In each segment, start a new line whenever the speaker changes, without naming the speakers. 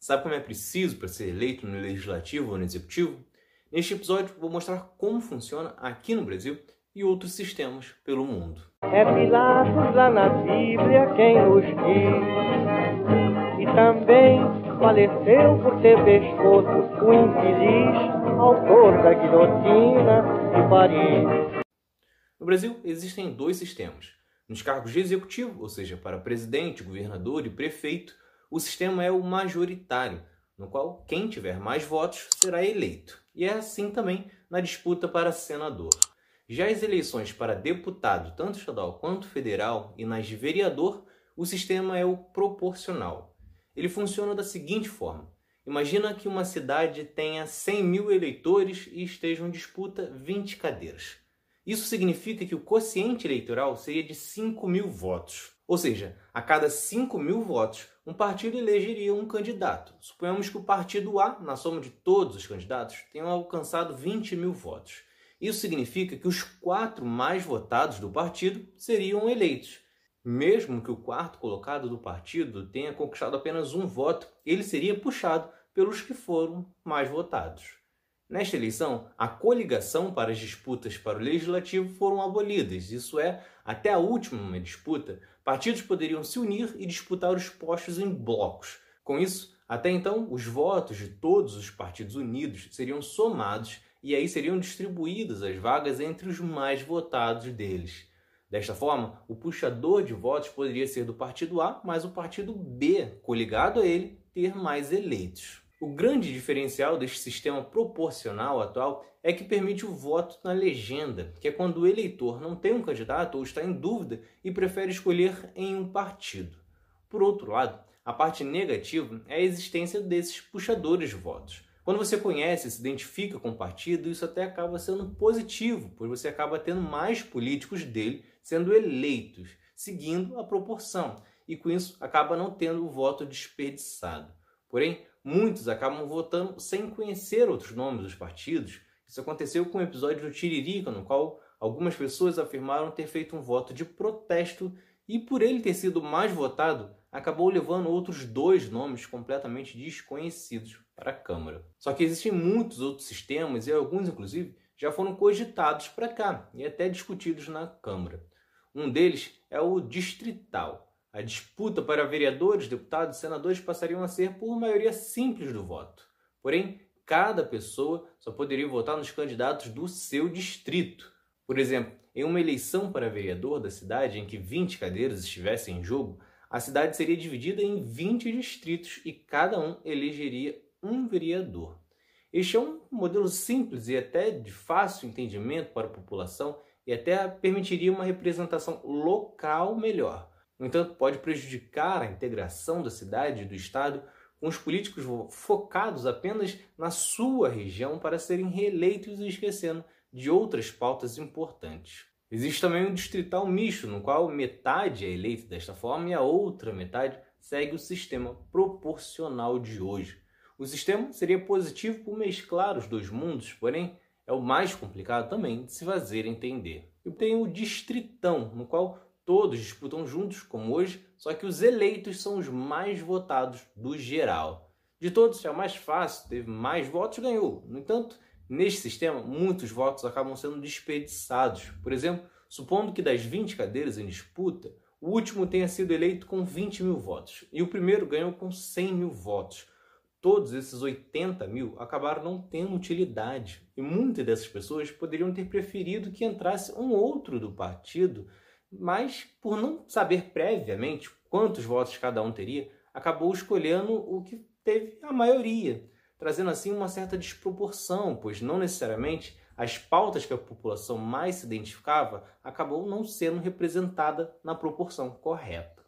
Sabe como é preciso para ser eleito no legislativo ou no executivo? Neste episódio vou mostrar como funciona aqui no Brasil e outros sistemas pelo mundo.
É Pilatos lá na Bíblia quem nos diz. E também faleceu por ter pescoço o infeliz autor da guilhotina de Paris.
No Brasil existem dois sistemas. Nos cargos de executivo, ou seja, para presidente, governador e prefeito, o sistema é o majoritário, no qual quem tiver mais votos será eleito. E é assim também na disputa para senador. Já as eleições para deputado, tanto estadual quanto federal, e nas de vereador, o sistema é o proporcional. Ele funciona da seguinte forma: imagina que uma cidade tenha 100 mil eleitores e estejam em disputa 20 cadeiras. Isso significa que o quociente eleitoral seria de 5 mil votos. Ou seja, a cada 5 mil votos, um partido elegeria um candidato. Suponhamos que o partido A, na soma de todos os candidatos, tenha alcançado 20 mil votos. Isso significa que os quatro mais votados do partido seriam eleitos. Mesmo que o quarto colocado do partido tenha conquistado apenas um voto, ele seria puxado pelos que foram mais votados. Nesta eleição, a coligação para as disputas para o legislativo foram abolidas, isso é, até a última disputa, partidos poderiam se unir e disputar os postos em blocos. Com isso, até então, os votos de todos os partidos unidos seriam somados e aí seriam distribuídas as vagas entre os mais votados deles. Desta forma, o puxador de votos poderia ser do partido A, mas o partido B, coligado a ele, ter mais eleitos. O grande diferencial deste sistema proporcional atual é que permite o voto na legenda, que é quando o eleitor não tem um candidato ou está em dúvida e prefere escolher em um partido. Por outro lado, a parte negativa é a existência desses puxadores de votos. Quando você conhece se identifica com o partido, isso até acaba sendo positivo, pois você acaba tendo mais políticos dele sendo eleitos, seguindo a proporção, e com isso acaba não tendo o voto desperdiçado. Porém, muitos acabam votando sem conhecer outros nomes dos partidos. Isso aconteceu com o episódio do Tiririca, no qual algumas pessoas afirmaram ter feito um voto de protesto e, por ele ter sido mais votado, acabou levando outros dois nomes completamente desconhecidos para a Câmara. Só que existem muitos outros sistemas e alguns, inclusive, já foram cogitados para cá e até discutidos na Câmara. Um deles é o distrital a disputa para vereadores, deputados e senadores passariam a ser por maioria simples do voto. Porém, cada pessoa só poderia votar nos candidatos do seu distrito. Por exemplo, em uma eleição para vereador da cidade em que 20 cadeiras estivessem em jogo, a cidade seria dividida em 20 distritos e cada um elegeria um vereador. Este é um modelo simples e até de fácil entendimento para a população e até permitiria uma representação local melhor. No entanto, pode prejudicar a integração da cidade e do Estado com os políticos focados apenas na sua região para serem reeleitos e esquecendo de outras pautas importantes. Existe também o distrital misto, no qual metade é eleita desta forma e a outra metade segue o sistema proporcional de hoje. O sistema seria positivo por mesclar os dois mundos, porém é o mais complicado também de se fazer entender. E tem o distritão, no qual Todos disputam juntos, como hoje, só que os eleitos são os mais votados do geral. De todos, é o mais fácil, teve mais votos, ganhou. No entanto, neste sistema, muitos votos acabam sendo desperdiçados. Por exemplo, supondo que das 20 cadeiras em disputa, o último tenha sido eleito com 20 mil votos e o primeiro ganhou com 100 mil votos. Todos esses 80 mil acabaram não tendo utilidade e muitas dessas pessoas poderiam ter preferido que entrasse um outro do partido mas por não saber previamente quantos votos cada um teria, acabou escolhendo o que teve a maioria, trazendo assim uma certa desproporção, pois não necessariamente as pautas que a população mais se identificava acabou não sendo representada na proporção correta.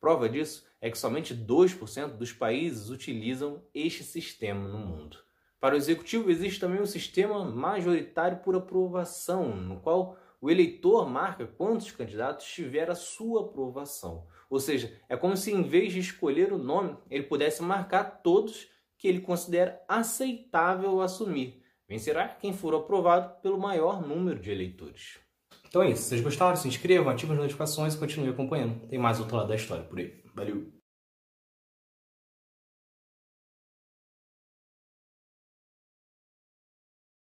Prova disso é que somente 2% dos países utilizam este sistema no mundo. Para o executivo existe também um sistema majoritário por aprovação, no qual o eleitor marca quantos candidatos tiver a sua aprovação. Ou seja, é como se em vez de escolher o nome, ele pudesse marcar todos que ele considera aceitável assumir. Vencerá quem for aprovado pelo maior número de eleitores. Então é isso. Se vocês gostaram, se inscrevam, ativem as notificações e continuem acompanhando. Tem mais outro lado da história por aí. Valeu!